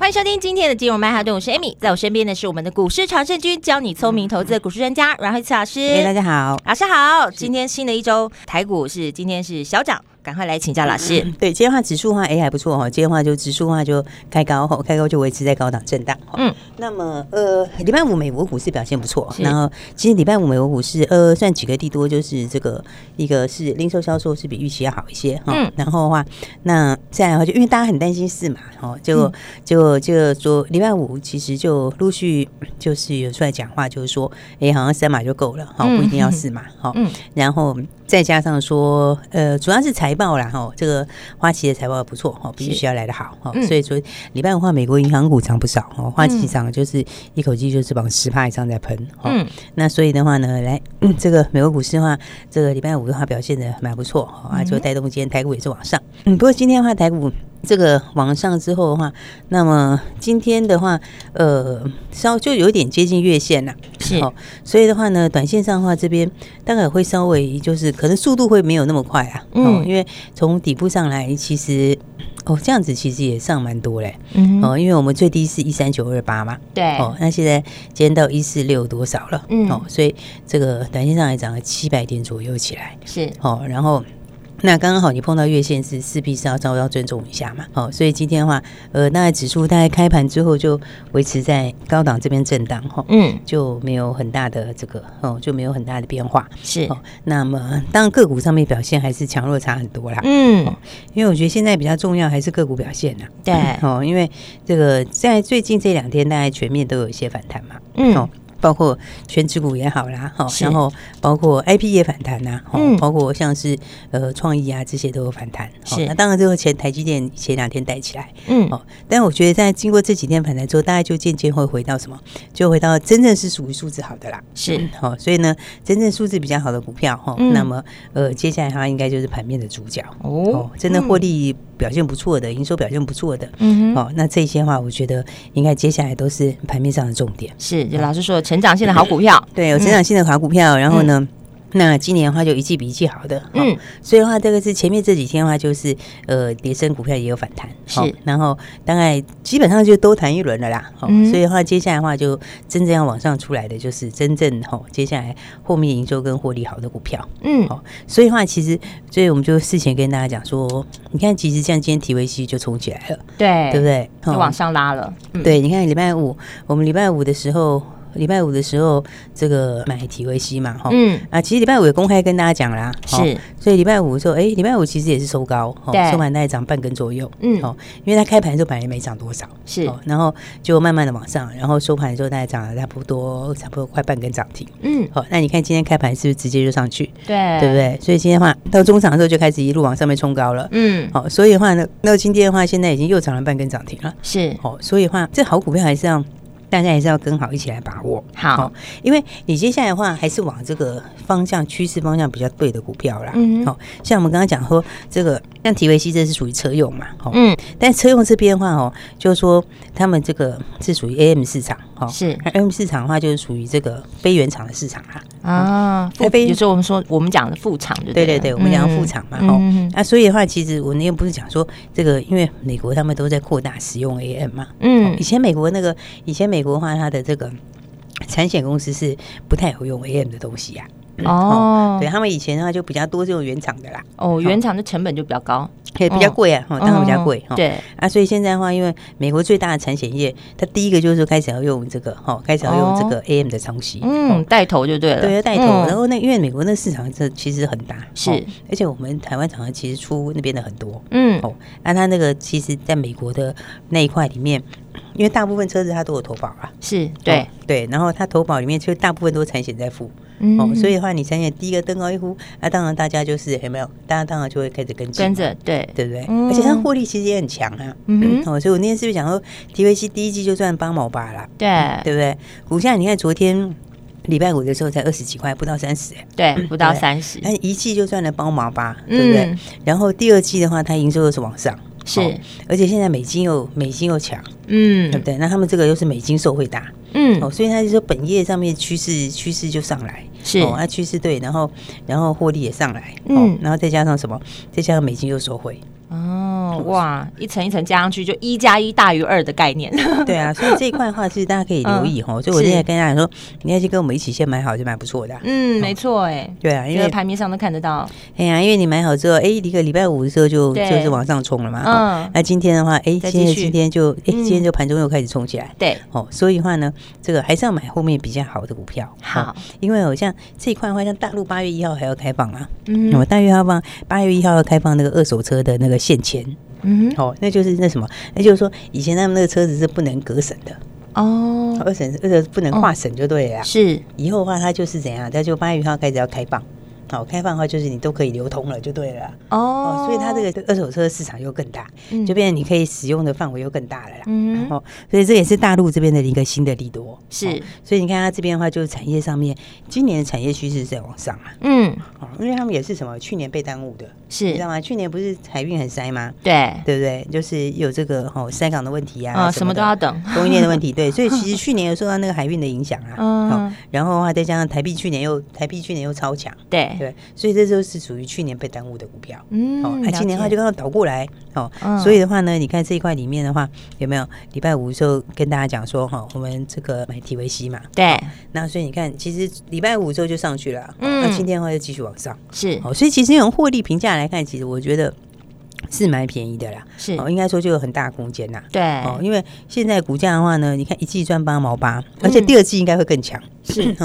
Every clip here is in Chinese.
欢迎收听今天的金融曼哈顿，我是 Amy，在我身边的是我们的股市常胜军，教你聪明投资的股市专家阮慧慈老师。哎，大家好，老师好。今天新的一周台股是今天是小涨。赶快来请教老师。嗯、对，今天的话指数的话，哎还不错哈。今天的话就指数的话就开高哈，开高就维持在高档震荡。嗯，那么呃，礼拜五美国股市表现不错。然后其实礼拜五美国股市呃算几个地多，就是这个一个是零售销售是比预期要好一些哈。嗯。然后的话，那再来的话就因为大家很担心四码哈，就就就说礼拜五其实就陆续就是有出来讲话，就是说哎好像三码就够了哈，不一定要四码哈。嗯。然后。再加上说，呃，主要是财报啦，哈，这个花旗的财报不错，哈，比预期要来的好，哈，所以说礼拜五的话，美国银行股涨不少，哈，花旗涨就是一口气就是往十趴以上在喷，嗯，那所以的话呢，来 这个美国股市的话，这个礼拜五的话表现的蛮不错，啊，就带动今天台股也是往上，嗯，不过今天的话台股。这个往上之后的话，那么今天的话，呃，稍就有点接近月线了，是。哦。所以的话呢，短线上的话，这边大概会稍微就是可能速度会没有那么快啊，嗯，因为从底部上来，其实哦这样子其实也上蛮多嘞，嗯，哦，因为我们最低是一三九二八嘛，对，哦，那现在今天到一四六多少了，嗯，哦，所以这个短线上来涨了七百点左右起来，是。哦，然后。那刚刚好，你碰到月线是势必是要稍微要尊重一下嘛，好，所以今天的话，呃，大概指数大概开盘之后就维持在高档这边震荡，哈，嗯，就没有很大的这个，哦，就没有很大的变化，是。哦那么当然个股上面表现还是强弱差很多啦，嗯，因为我觉得现在比较重要还是个股表现呐，对，哦，因为这个在最近这两天大概全面都有一些反弹嘛，嗯。包括全职股也好啦，哈，然后包括 IP 也反弹呐，嗯，包括像是呃创意啊这些都有反弹，是。那当然这个前台积电前两天带起来，嗯，哦，但我觉得在经过这几天反弹之后，大概就渐渐会回到什么？就回到真正是属于数字好的啦，是。好，所以呢，真正数字比较好的股票，哈，那么呃接下来它应该就是盘面的主角哦，真的获利表现不错的，营收表现不错的，嗯，哦，那这些话我觉得应该接下来都是盘面上的重点，是。就老师说的。成长性的好股票，对，有成长性的好股票，然后呢？那今年的话就一季比一季好的，嗯，所以的话这个是前面这几天的话就是呃，跌升股票也有反弹，是，然后大概基本上就都谈一轮了啦，嗯，所以的话接下来的话就真正要往上出来的就是真正哈，接下来后面营收跟获利好的股票，嗯，好，所以的话其实，所以我们就事前跟大家讲说，你看其实像今天提维西就冲起来了，对，对不对？就往上拉了，对，你看礼拜五我们礼拜五的时候。礼拜五的时候，这个买提维 C 嘛，哈，嗯，啊，其实礼拜五也公开跟大家讲啦，是，所以礼拜五的时候，哎，礼拜五其实也是收高，对，收盘大概涨半根左右，嗯，哦，因为它开盘的时候本来也没涨多少，是，然后就慢慢的往上，然后收盘的时候大概涨了差不多，差不多快半根涨停，嗯，好，那你看今天开盘是不是直接就上去？对，对不对？所以今天的话到中场的时候就开始一路往上面冲高了，嗯，好，所以的话呢，那今天的话现在已经又涨了半根涨停了，是，好，所以的话这好股票还是要。大家还是要跟好一起来把握。好，因为你接下来的话还是往这个方向趋势方向比较对的股票啦。嗯，好，像我们刚刚讲说这个像提维西这是属于车用嘛，嗯，但车用这边的话哦，就是说他们这个是属于 AM 市场，哈，是。AM 市场的话就是属于这个非原厂的市场哈。啊，非就是我们说我们讲的副厂，对对对，我们讲的副厂嘛，哈，那所以的话，其实我那天不是讲说这个，因为美国他们都在扩大使用 AM 嘛，嗯，以前美国那个以前美美国的话，它的这个产险公司是不太有用 AM 的东西呀、啊。哦，对他们以前的话就比较多这种原厂的啦。哦，原厂的成本就比较高，也比较贵啊。哈，当然比较贵。对啊，所以现在的话，因为美国最大的产险业，它第一个就是说开始要用这个，哈，开始要用这个 AM 的东西。嗯，带头就对了。对，带头。然后那因为美国那市场这其实很大，是，而且我们台湾厂商其实出那边的很多。嗯，哦，那它那个其实在美国的那一块里面。因为大部分车子它都有投保啊，是对对，然后它投保里面就大部分都产险在付，哦，所以的话，你想想，第一个登高一呼，那当然大家就是有没有？大家当然就会开始跟进，跟着，对对不对？而且它获利其实也很强啊。嗯，哦，所以我那天是不是讲说，TVC 第一季就赚八毛八了？对，对不对？股价你看昨天礼拜五的时候才二十几块，不到三十，对，不到三十，那一季就赚了八毛八，对不对？然后第二季的话，它营收又是往上。是，而且现在美金又美金又强，嗯，对不对？那他们这个又是美金受惠大，嗯，哦，所以他就说本业上面趋势趋势就上来，是，哦，那趋势对，然后然后获利也上来，嗯，然后再加上什么？再加上美金又受惠。哦，哇，一层一层加上去，就一加一大于二的概念。对啊，所以这一块的话，其实大家可以留意哈。所以我现在跟大家说，你要去跟我们一起先买好，就蛮不错的。嗯，没错，哎，对啊，因为盘面上都看得到。哎呀，因为你买好之后，哎，一个礼拜五的时候就就是往上冲了嘛。嗯。那今天的话，哎，今天今天就哎，今天就盘中又开始冲起来。对。哦，所以的话呢，这个还是要买后面比较好的股票。好。因为好像这一块的话，像大陆八月一号还要开放啊。嗯。我大约要放八月一号要开放那个二手车的那个现钱。嗯，哦，那就是那什么，那就是说，以前他们那个车子是不能隔省的哦，二审二个不能跨省就对了，是，以后的话它就是怎样，它就八月一号开始要开放。好，开放的话就是你都可以流通了，就对了哦。所以它这个二手车市场又更大，就变成你可以使用的范围又更大了啦。嗯，哦，所以这也是大陆这边的一个新的利多。是，所以你看它这边的话，就是产业上面今年的产业趋势是在往上啊。嗯，哦，因为他们也是什么，去年被耽误的，是，你知道吗？去年不是海运很塞吗？对，对不对？就是有这个哦，塞港的问题啊，什么都要等供应链的问题。对，所以其实去年有受到那个海运的影响啊。嗯，然后的话再加上台币去年又台币去年又超强。对。对，所以这就是属于去年被耽误的股票。嗯，哦，那今年的话就刚刚倒过来，哦，所以的话呢，你看这一块里面的话，有没有礼拜五的时候跟大家讲说，哈，我们这个买 TVC 嘛？对，那所以你看，其实礼拜五的时候就上去了，嗯，那今天的话就继续往上，是，哦，所以其实用获利评价来看，其实我觉得。是蛮便宜的啦，是。哦，应该说就有很大空间呐。对。哦，因为现在股价的话呢，你看一季赚八毛八，而且第二季应该会更强，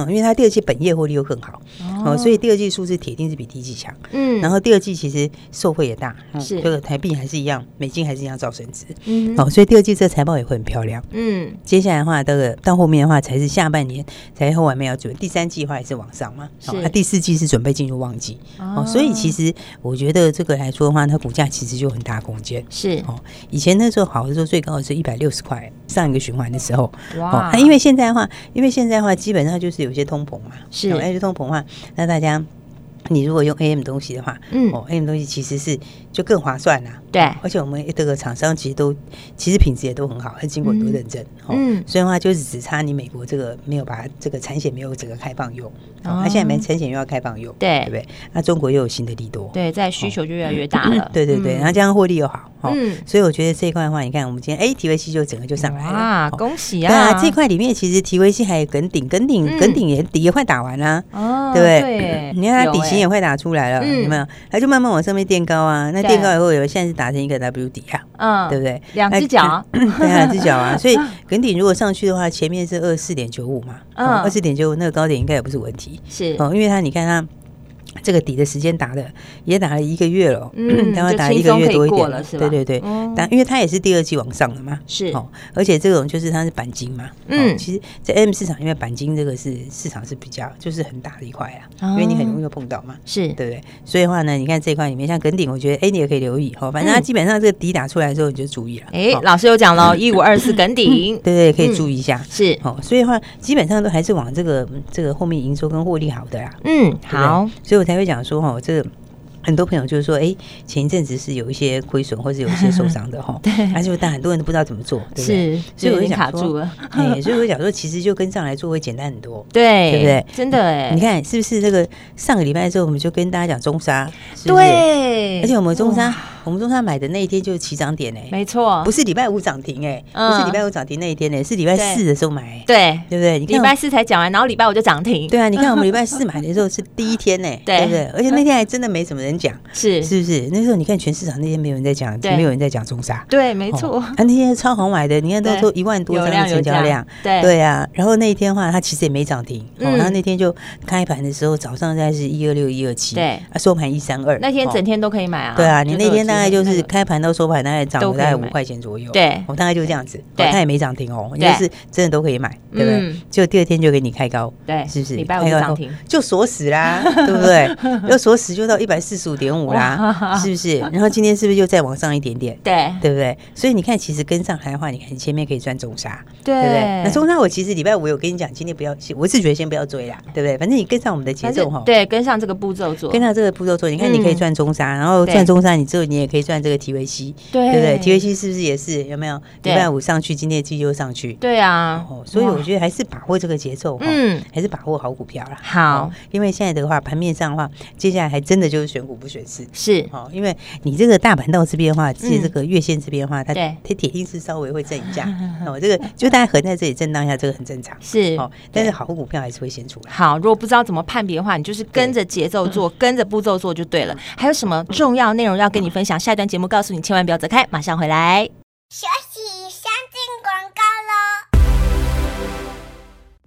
因为它第二季本业获利又更好。哦，所以第二季数字铁定是比第一季强。嗯，然后第二季其实受惠也大，是。这个台币还是一样，美金还是一样造升值。嗯，哦，所以第二季这财报也会很漂亮。嗯，接下来的话，这个到后面的话才是下半年才后完没有准，第三季的话也是往上嘛。是，它第四季是准备进入旺季。哦，所以其实我觉得这个来说的话，它股价其实。就很大空间。是。哦，以前那时候好的时候最高的是一百六十块，上一个循环的时候哇，那因为现在的话，因为现在的话基本上就是有些通膨嘛，是，而且通膨的话，那大家你如果用 AM 东西的话，嗯，哦，AM 东西其实是就更划算啦。对，而且我们这个厂商其实都其实品质也都很好，还经过很多认证。嗯，所以的话就是只差你美国这个没有把这个产险没有整个开放用，它现在没产险又要开放用，对。对不对？那中国又有新的利多，对，在需求就越来越大了。对对对，然后这样获利又好，嗯，所以我觉得这一块的话，你看我们今天哎，TVC 就整个就上来了啊，恭喜啊！对啊，这块里面其实 TVC 还有耿鼎，耿鼎耿鼎也底也快打完了，哦，对不对？你看它底型也快打出来了，有没有？它就慢慢往上面垫高啊，那垫高以后有现在是打。打成一个 W 底啊，嗯，对不对？两只脚，对，两只脚啊。所以耿鼎如果上去的话，前面是二四点九五嘛，嗯，二四点九五那个高点应该也不是问题，是哦，因为它你看它。这个底的时间打的也打了一个月了，嗯，大概打了一个月多一点了，是吧？对对对，但因为它也是第二季往上的嘛，是。哦，而且这种就是它是钣金嘛，嗯，其实，在 M 市场，因为钣金这个是市场是比较就是很大的一块啊，因为你很容易碰到嘛，是。对不对？所以的话呢，你看这一块里面，像耿鼎，我觉得哎，你也可以留意哈，反正它基本上这个底打出来之后，你就注意了。哎，老师有讲了，一五二四耿鼎，对对，可以注意一下，是。哦，所以的话基本上都还是往这个这个后面营收跟获利好的啦，嗯，好，所以我才会讲说哈，这个很多朋友就是说，哎，前一阵子是有一些亏损或者有一些受伤的哈，对，而且但很多人都不知道怎么做，是，所以我就卡住了，哎，所以我就讲说，其实就跟上来做会简单很多，对，对不对？真的哎，你看是不是这个上个礼拜的时候，我们就跟大家讲中沙，对，而且我们中砂。我们中山买的那一天就是起涨点哎，没错，不是礼拜五涨停哎，不是礼拜五涨停那一天呢，是礼拜四的时候买，对，对不对？你看礼拜四才讲完，然后礼拜五就涨停，对啊，你看我们 礼拜四买的时候是第一天 呢，对。不对？而且那天还真的没什么人讲，是。是不是？那时候你看全市场那天没有人在讲，没有人在讲中沙，对，没错。啊那天超好买的，你看都说一万多张的成交量，对。对啊。然后那一天的话，它其实也没涨停，然后那天就开盘的时候早上大概是一二六一二七，对，收盘一三二，那天整天都可以买啊。对啊，你那天呢？大概就是开盘到收盘大概涨了大概五块钱左右。对，我大概就是这样子。对，它也没涨停哦，就是真的都可以买，对不对？就第二天就给你开高，对，是不是？礼拜五涨停就锁死啦，对不对？要锁死就到一百四十五点五啦，是不是？然后今天是不是又再往上一点点？对，对不对？所以你看，其实跟上来的话，你看你前面可以赚中沙，对不对？那中沙我其实礼拜五有跟你讲，今天不要，我是觉得先不要追啦，对不对？反正你跟上我们的节奏哈，对，跟上这个步骤做，跟上这个步骤做，你看你可以赚中沙，然后赚中沙，你之后你也可以赚这个 TVC，对不对？TVC 是不是也是有没有？礼拜五上去，今天继续又上去，对啊。所以我觉得还是把握这个节奏，嗯，还是把握好股票啦。好，因为现在的话，盘面上的话，接下来还真的就是选股不选市，是哦。因为你这个大盘到这边的话，其实这个月线这边的话，它它铁定是稍微会震一下 哦。这个就大家横在这里震荡一下，这个很正常，是哦。但是好股票还是会先出来。好，如果不知道怎么判别的话，你就是跟着节奏做，跟着步骤做就对了。还有什么重要内容要跟你分享？下一段节目告诉你，千万不要走开，马上回来。休息，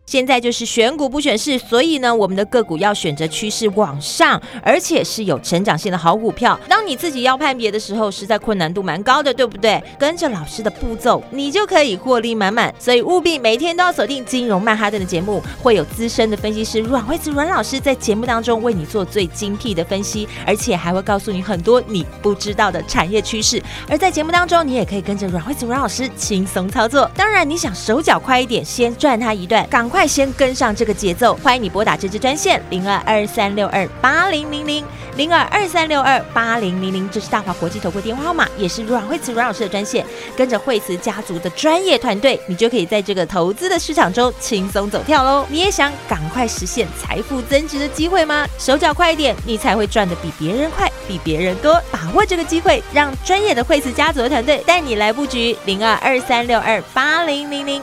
现在就是选股不选市，所以呢，我们的个股要选择趋势往上，而且是有成长性的好股票。当你自己要判别的时候，实在困难度蛮高的，对不对？跟着老师的步骤，你就可以获利满满。所以务必每天都要锁定金融曼哈顿的节目，会有资深的分析师阮惠慈阮老师在节目当中为你做最精辟的分析，而且还会告诉你很多你不知道的产业趋势。而在节目当中，你也可以跟着阮惠慈阮老师轻松操作。当然，你想手脚快一点，先赚他一段，赶快。快先跟上这个节奏，欢迎你拨打这支专线零二二三六二八零零零零二二三六二八零零零，这是大华国际投顾电话号码，也是阮惠慈阮老师的专线。跟着惠慈家族的专业团队，你就可以在这个投资的市场中轻松走跳喽。你也想赶快实现财富增值的机会吗？手脚快一点，你才会赚得比别人快，比别人多。把握这个机会，让专业的惠慈家族的团队带你来布局零二二三六二八零零零，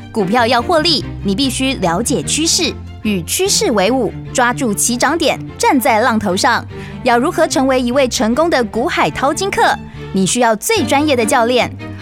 股票要获利，你必须了解趋势。与趋势为伍，抓住起涨点，站在浪头上。要如何成为一位成功的股海淘金客？你需要最专业的教练。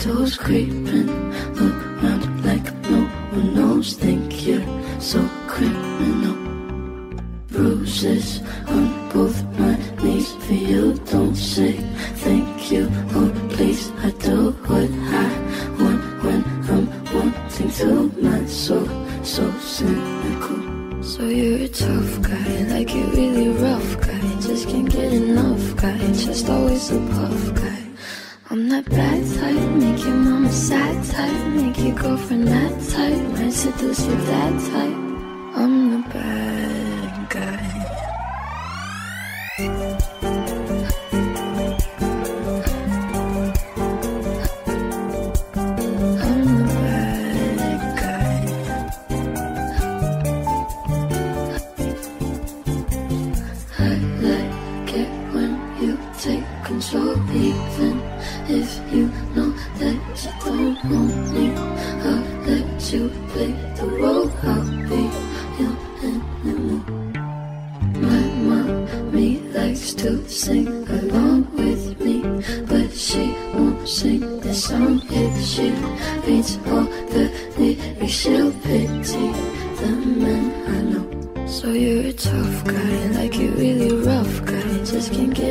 toes creep girlfriend that type, might seduce you that type. I'm the bad.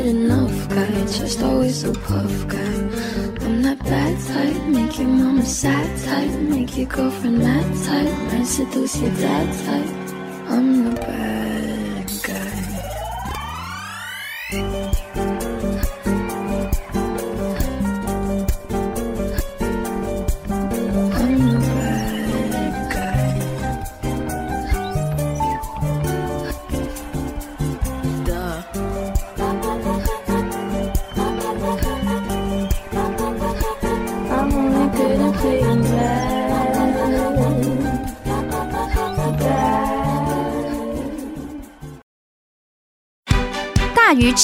good enough guy, just always a puff guy. I'm that bad type, make your mama sad type, make your girlfriend mad type, might seduce your dad type. I'm the bad.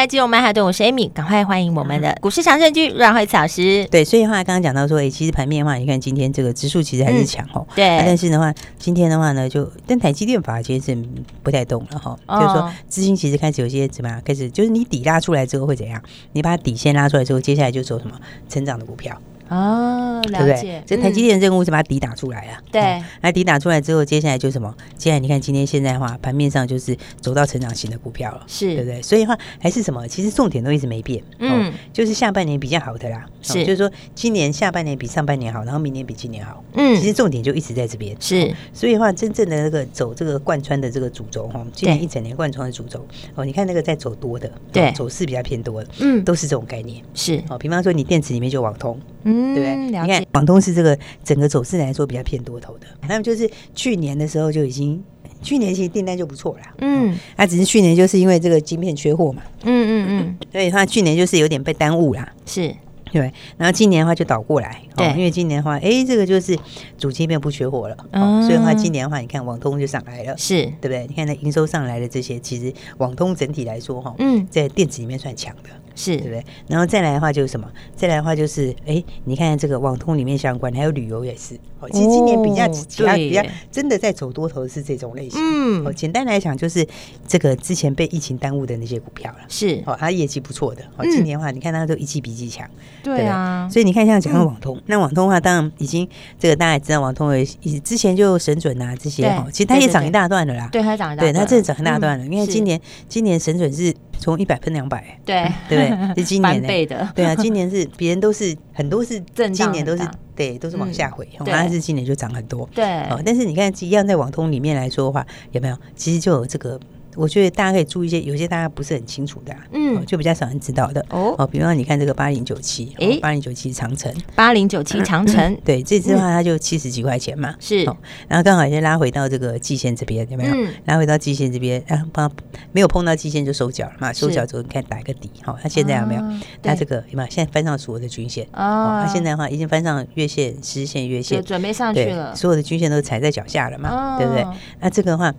来，金融曼哈顿，我是 Amy，赶快欢迎我们的股市常胜军阮慧慈老师。对，所以的话刚刚讲到说，哎，其实盘面的话，你看今天这个指数其实还是强哦、嗯。对、啊，但是的话，今天的话呢，就但台积电反而其实是不太动了哈、哦，就是说资金其实开始有些怎么样，开始就是你底拉出来之后会怎样？你把底线拉出来之后，接下来就走什么成长的股票。哦，嗯，对不对？这台积电任务是把它抵打出来了，对，那抵打出来之后，接下来就是什么？接下来你看今天现在的话，盘面上就是走到成长型的股票了，是。对不对？所以的话还是什么？其实重点都一直没变，嗯，就是下半年比较好的啦，是，就是说今年下半年比上半年好，然后明年比今年好，嗯，其实重点就一直在这边，是。所以的话，真正的那个走这个贯穿的这个主轴哈，今年一整年贯穿的主轴哦，你看那个在走多的，对，走势比较偏多的，嗯，都是这种概念，是。哦。比方说你电池里面就网通，嗯，对不对？你看网通是这个整个走势来说比较偏多头的，那么就是去年的时候就已经，去年其实订单就不错了，嗯，那只是去年就是因为这个晶片缺货嘛，嗯嗯嗯，所以它去年就是有点被耽误啦，是。对，然后今年的话就倒过来，对，因为今年的话，哎，这个就是主晶片不缺货了，哦，所以的话今年的话，你看网通就上来了，是。对不对？你看它营收上来的这些，其实网通整体来说，哈，嗯，在电子里面算强的。是对不对？然后再来的话就是什么？再来的话就是，哎，你看这个网通里面相关，还有旅游也是。哦，其实今年比较其他比较真的在走多头是这种类型。嗯，哦，简单来讲就是这个之前被疫情耽误的那些股票了。是，哦，它业绩不错的。哦，今年的话，你看它都一季比一季强。对啊。所以你看，像讲到网通，那网通的话，当然已经这个大家也知道，网通也之前就神准啊这些哈，其实它也涨一大段了啦。对，它涨一大段。对，它真的涨一大段了。因为今年今年神准是。从一百分两百，对对，是今年的，对啊，今年是别人都是很多是 正今年都是对，都是往下回，但是今年就涨很多，对，但是你看一样在网通里面来说的话，有没有？其实就有这个。我觉得大家可以注意一些，有些大家不是很清楚的，嗯，就比较少人知道的哦。比方说你看这个八零九七，哎，八零九七长城，八零九七长城，对，这支的话它就七十几块钱嘛，是。然后刚好先拉回到这个季线这边，有没有？拉回到季线这边，啊，碰没有碰到季线就收脚了嘛？收脚之后你看打一个底，好，它现在有没有？它这个有没有？现在翻上所有的均线哦，它现在的话已经翻上月线、十线、月线，准备上去了，所有的均线都踩在脚下了嘛，对不对？那这个的话。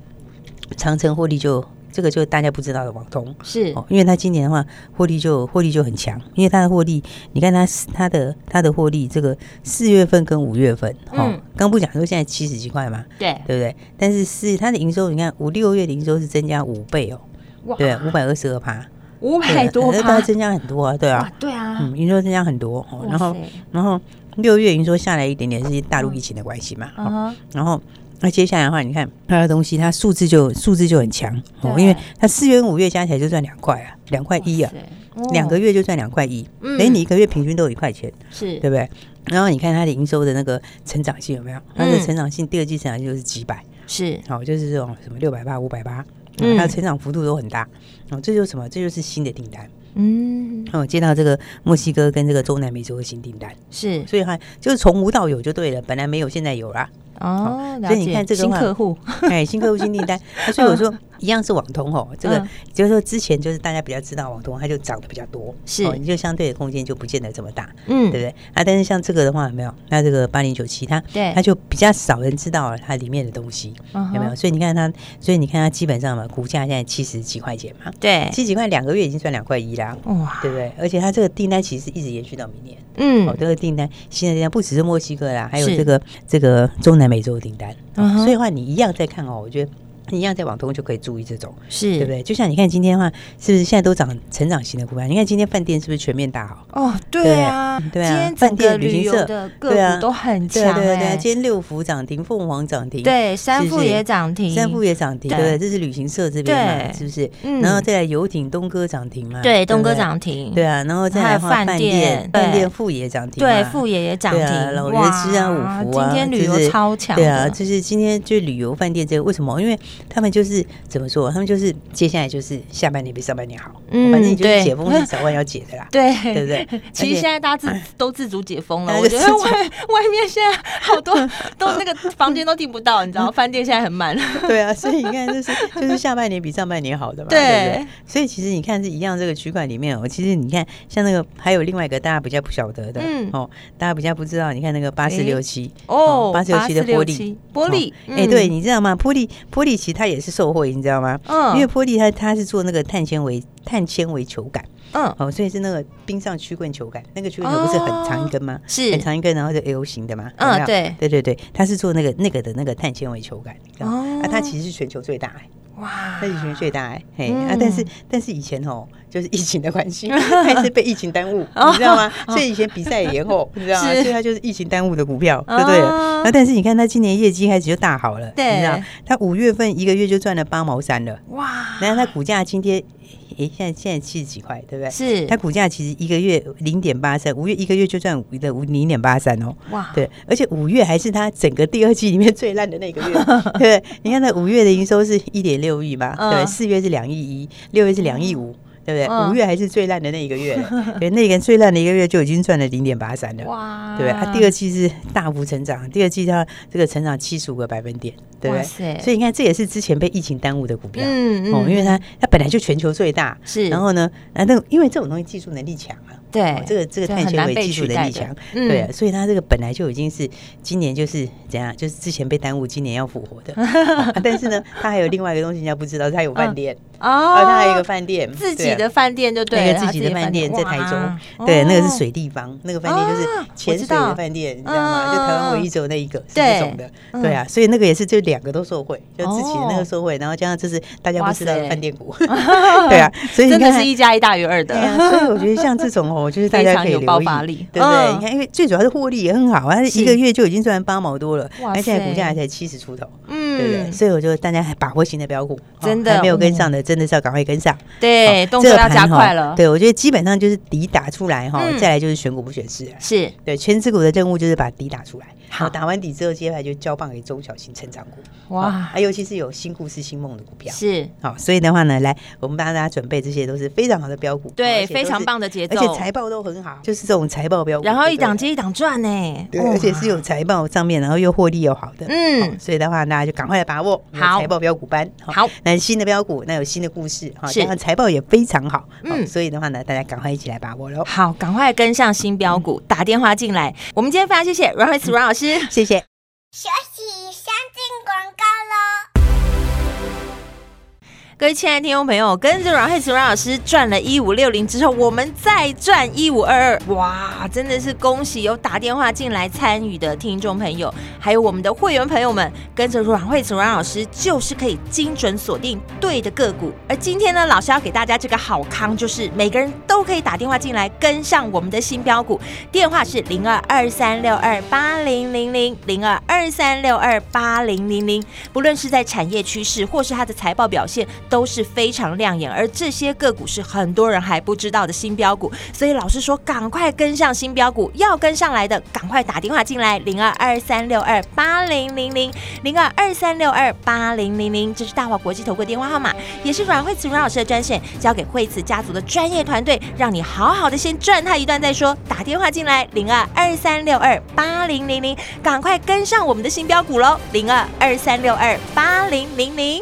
长城获利就这个就大家不知道的网通。是。哦，因为它今年的话获利就获利就很强，因为它的获利，你看它它的它的获利，这个四月份跟五月份，哦，刚不讲说现在七十几块嘛，对。对不对？但是是它的营收，你看五六月的营收是增加五倍哦，对，五百二十二趴，五百多趴，增加很多啊，对啊，对啊，嗯，营收增加很多，然后然后六月营收下来一点点是大陆疫情的关系嘛，哦，然后。那接下来的话，你看它的东西，它数字就数字就很强哦，因为它四月跟五月加起来就赚两块啊，两块一啊，两个月就赚两块一，等于你一个月平均都有一块钱，是对不对？然后你看它的营收的那个成长性有没有？它的成长性第二季成长性就是几百，是哦，就是这种什么六百八、五百八，它的成长幅度都很大哦，这就是什么？这就是新的订单。嗯，哦，接到这个墨西哥跟这个中南美洲的新订单，是，所以哈，就是从无到有就对了，本来没有，现在有啦。哦，所以你看这个新客户，哎，新客户新订单，所以我说。一样是网通哦，这个就是说之前就是大家比较知道网通，它就涨得比较多，是，你就相对的空间就不见得这么大，嗯，对不对？啊，但是像这个的话有没有？那这个八零九七它，对，它就比较少人知道它里面的东西，有没有？所以你看它，所以你看它基本上嘛，股价现在七十几块钱嘛，对，七十几块两个月已经赚两块一啦，哇，对不对？而且它这个订单其实一直延续到明年，嗯，哦，这个订单新的订单不只是墨西哥啦，还有这个这个中南美洲的订单，所以的话你一样在看哦，我觉得。你一样在网通就可以注意这种，是对不对？就像你看今天的话，是不是现在都涨成长型的股票？你看今天饭店是不是全面大好？哦，对啊，对啊，饭店、旅行社的个股都很强，对对对。今天六福涨停，凤凰涨停，对，三富也涨停，三富也涨停，对不对？这是旅行社这边嘛，是不是？然后再来游艇，东哥涨停嘛，对，东哥涨停，对啊，然后再来饭店，饭店富也涨停，对，富也也涨停，老爷吃啊，五福啊，今天旅游超强，对啊，就是今天就旅游饭店这个为什么？因为他们就是怎么说？他们就是接下来就是下半年比上半年好，嗯，反正你就是解封是早晚要解的啦，对，对不对？其实现在大家自都自主解封了，我觉得 外外面现在好多都那个房间都订不到，你知道，饭店现在很满。对啊，所以你看，就是就是下半年比上半年好的嘛，对不对？所以其实你看是一样，这个区块里面哦，其实你看像那个还有另外一个大家比较不晓得的，嗯，哦，大家比较不知道，你看那个八四六七哦，八四六七的玻璃玻璃，哎，对，你知道吗？玻璃玻璃其实它也是受贿，你知道吗？嗯，因为波丽它它是做那个碳纤维碳纤维球杆，嗯，哦，所以是那个冰上曲棍球杆，那个曲棍球不是很长一根吗？是。很长一根，然后是 L 型的嘛？嗯，对，对对对，他是做那个那个的那个碳纤维球杆，哦，啊，它其实是全球最大，哇，他疫情最大哎，嘿。啊，但是但是以前哦，就是疫情的关系，还是被疫情耽误，你知道吗？所以以前比赛也延后，你知道吗？所以他就是疫情耽误的股票，对不对？那但是你看他今年业绩开始就大好了，你知道，他五月份一个月就赚了八毛三了，哇！然后他股价今天。哎，现在现在七十几块，对不对？是。它股价其实一个月零点八三，五月一个月就赚五的五零点八三哦。哇！对，而且五月还是它整个第二季里面最烂的那个月，对。你看它五月的营收是一点六亿嘛，对。四月是两亿一，六月是两亿五。对不对？五月还是最烂的那一个月，对，那个最烂的一个月就已经赚了零点八三了，哇！对不第二季是大幅成长，第二季它这个成长七十五个百分点，对不对？所以你看，这也是之前被疫情耽误的股票，嗯嗯，因为它它本来就全球最大，是，然后呢，那因为这种东西技术能力强啊。对，这个这个碳纤维技术能力强，对，所以它这个本来就已经是今年就是怎样，就是之前被耽误，今年要复活的。但是呢，它还有另外一个东西，人家不知道，它有饭店哦，它还有一个饭店，自己的饭店就对，自己的饭店在台中，对，那个是水立方，那个饭店就是潜水的饭店，你知道吗？就台湾唯一只有那一个是这种的，对啊，所以那个也是就两个都受惠，就自己的那个受惠，然后加上就是大家不知道的饭店股，对啊，所以真的是一加一大于二的，所以我觉得像这种哦。我觉得大家可以有爆发力，对不对？你看，因为最主要是获利也很好，啊一个月就已经赚八毛多了，而现在股价还才七十出头，嗯，对不对？所以我觉得大家还把握新的标股，真的还没有跟上的，真的是要赶快跟上，对，动作要加快了。对，我觉得基本上就是底打出来哈，再来就是选股不选市，是。对权值股的任务就是把底打出来。好，打完底之后，接下来就交棒给中小型成长股。哇，尤其是有新故事、新梦的股票。是，好，所以的话呢，来，我们帮大家准备这些都是非常好的标股，对，非常棒的节奏，而且财报都很好，就是这种财报标股，然后一档接一档赚呢，对，而且是有财报上面，然后又获利又好的，嗯，所以的话，大家就赶快来把握好财报标股班。好，那新的标股，那有新的故事，好，然后财报也非常好，嗯，所以的话呢，大家赶快一起来把握喽。好，赶快跟上新标股，打电话进来。我们今天非常谢谢阮惠慈阮老师。谢谢。各位亲爱的听众朋友，跟着阮惠慈阮老师赚了一五六零之后，我们再赚一五二二，哇，真的是恭喜有打电话进来参与的听众朋友，还有我们的会员朋友们，跟着阮惠慈阮老师就是可以精准锁定对的个股。而今天呢，老师要给大家这个好康，就是每个人都可以打电话进来跟上我们的新标股，电话是零二二三六二八零零零零二二三六二八零零零，不论是在产业趋势或是它的财报表现。都是非常亮眼，而这些个股是很多人还不知道的新标股，所以老师说赶快跟上新标股，要跟上来的赶快打电话进来，零二二三六二八零零零零二二三六二八零零零，这是大华国际投顾电话号码，也是阮慧慈阮老师的专线，交给惠慈家族的专业团队，让你好好的先赚他一段再说，打电话进来，零二二三六二八零零零，赶快跟上我们的新标股喽，零二二三六二八零零零。